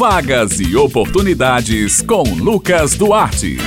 Vagas e oportunidades com Lucas Duarte.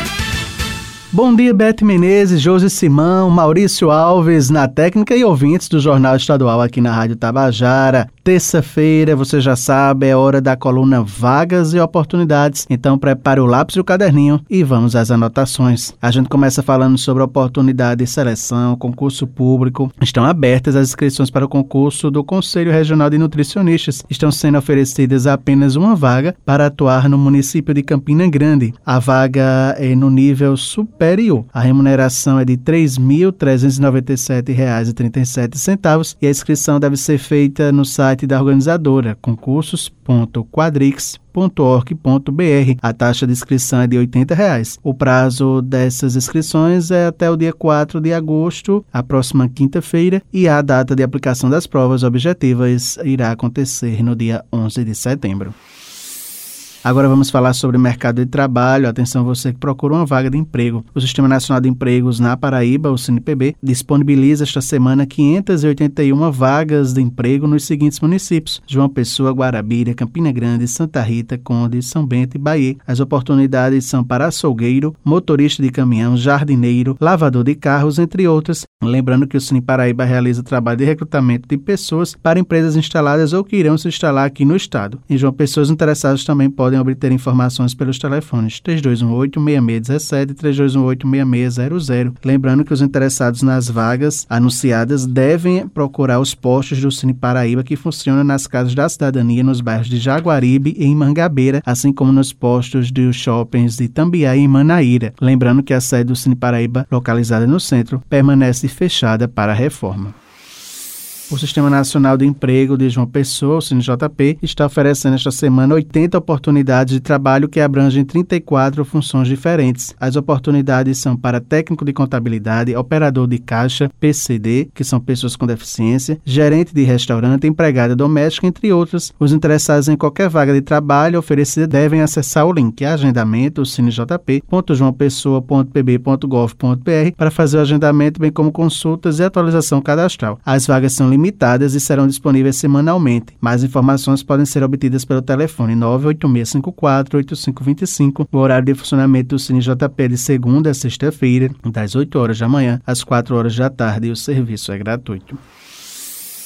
Bom dia, Beth Menezes, Josi Simão, Maurício Alves na técnica e ouvintes do Jornal Estadual aqui na Rádio Tabajara. Terça-feira, você já sabe, é hora da coluna Vagas e Oportunidades. Então prepare o lápis e o caderninho e vamos às anotações. A gente começa falando sobre oportunidade de seleção, concurso público. Estão abertas as inscrições para o concurso do Conselho Regional de Nutricionistas. Estão sendo oferecidas apenas uma vaga para atuar no município de Campina Grande. A vaga é no nível superior. A remuneração é de R$ 3.397,37 e a inscrição deve ser feita no site site da organizadora, concursos.quadrix.org.br. A taxa de inscrição é de 80 reais. O prazo dessas inscrições é até o dia 4 de agosto, a próxima quinta-feira, e a data de aplicação das provas objetivas irá acontecer no dia 11 de setembro. Agora vamos falar sobre o mercado de trabalho. Atenção você que procura uma vaga de emprego. O Sistema Nacional de Empregos na Paraíba, o CNPB, disponibiliza esta semana 581 vagas de emprego nos seguintes municípios: João Pessoa, Guarabira, Campina Grande, Santa Rita, Conde, São Bento e Bahia. As oportunidades são para açougueiro, motorista de caminhão, jardineiro, lavador de carros, entre outras. Lembrando que o Cine Paraíba realiza trabalho de recrutamento de pessoas para empresas instaladas ou que irão se instalar aqui no estado. Em João Pessoa, os interessados também podem podem obter informações pelos telefones 3218-6617 e 3218-6600. Lembrando que os interessados nas vagas anunciadas devem procurar os postos do Cine Paraíba que funcionam nas casas da cidadania nos bairros de Jaguaribe e em Mangabeira, assim como nos postos dos shoppings de Tambiá e Manaíra. Lembrando que a sede do Cine Paraíba, localizada no centro, permanece fechada para a reforma. O Sistema Nacional de Emprego de João Pessoa, o está oferecendo esta semana 80 oportunidades de trabalho que abrangem 34 funções diferentes. As oportunidades são para técnico de contabilidade, operador de caixa, PCD, que são pessoas com deficiência, gerente de restaurante, empregada doméstica, entre outras. Os interessados em qualquer vaga de trabalho oferecida devem acessar o link agendamento cinejp.joaopessoa.pb.gov.br para fazer o agendamento, bem como consultas e atualização cadastral. As vagas são limitadas limitadas e serão disponíveis semanalmente. Mais informações podem ser obtidas pelo telefone 986548525. O horário de funcionamento do Cine JP de segunda a sexta-feira, das 8 horas da manhã às 4 horas da tarde, e o serviço é gratuito.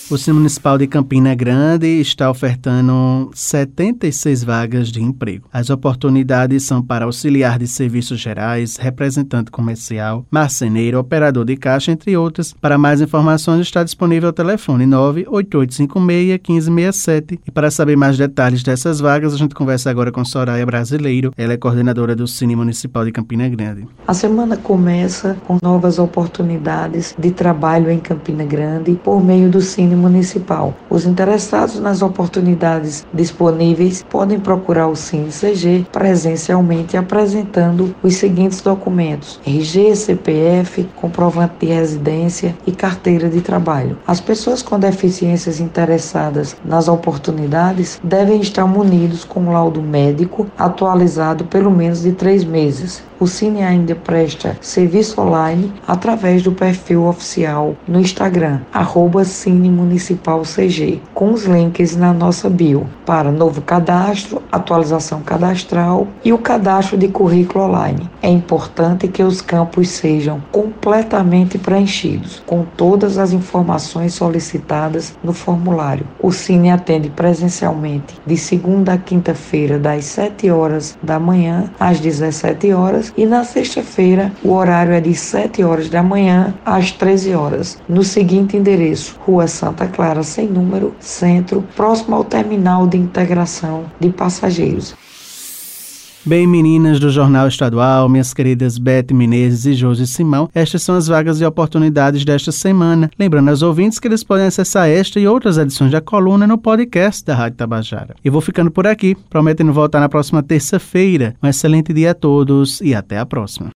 O Cine Municipal de Campina Grande está ofertando 76 vagas de emprego. As oportunidades são para auxiliar de serviços gerais, representante comercial, marceneiro, operador de caixa, entre outras. Para mais informações está disponível o telefone 98856-1567. E para saber mais detalhes dessas vagas, a gente conversa agora com Soraya Brasileiro. Ela é coordenadora do Cine Municipal de Campina Grande. A semana começa com novas oportunidades de trabalho em Campina Grande por meio do Cine Municipal. Os interessados nas oportunidades disponíveis podem procurar o CINCG presencialmente apresentando os seguintes documentos: RG, CPF, comprovante de residência e carteira de trabalho. As pessoas com deficiências interessadas nas oportunidades devem estar munidos com laudo médico atualizado pelo menos de três meses. O Cine ainda presta serviço online através do perfil oficial no Instagram, arroba Cine Municipal CG, com os links na nossa bio para novo cadastro, atualização cadastral e o cadastro de currículo online. É importante que os campos sejam completamente preenchidos, com todas as informações solicitadas no formulário. O Cine atende presencialmente de segunda a quinta-feira, das 7 horas da manhã às 17 horas e na sexta-feira o horário é de 7 horas da manhã às 13 horas, no seguinte endereço: Rua Santa Clara, sem número, Centro, próximo ao terminal de integração de passageiros. Bem, meninas do Jornal Estadual, minhas queridas Beth Menezes e Josi Simão, estas são as vagas e oportunidades desta semana. Lembrando aos ouvintes que eles podem acessar esta e outras edições da coluna no podcast da Rádio Tabajara. Eu vou ficando por aqui, prometendo voltar na próxima terça-feira. Um excelente dia a todos e até a próxima.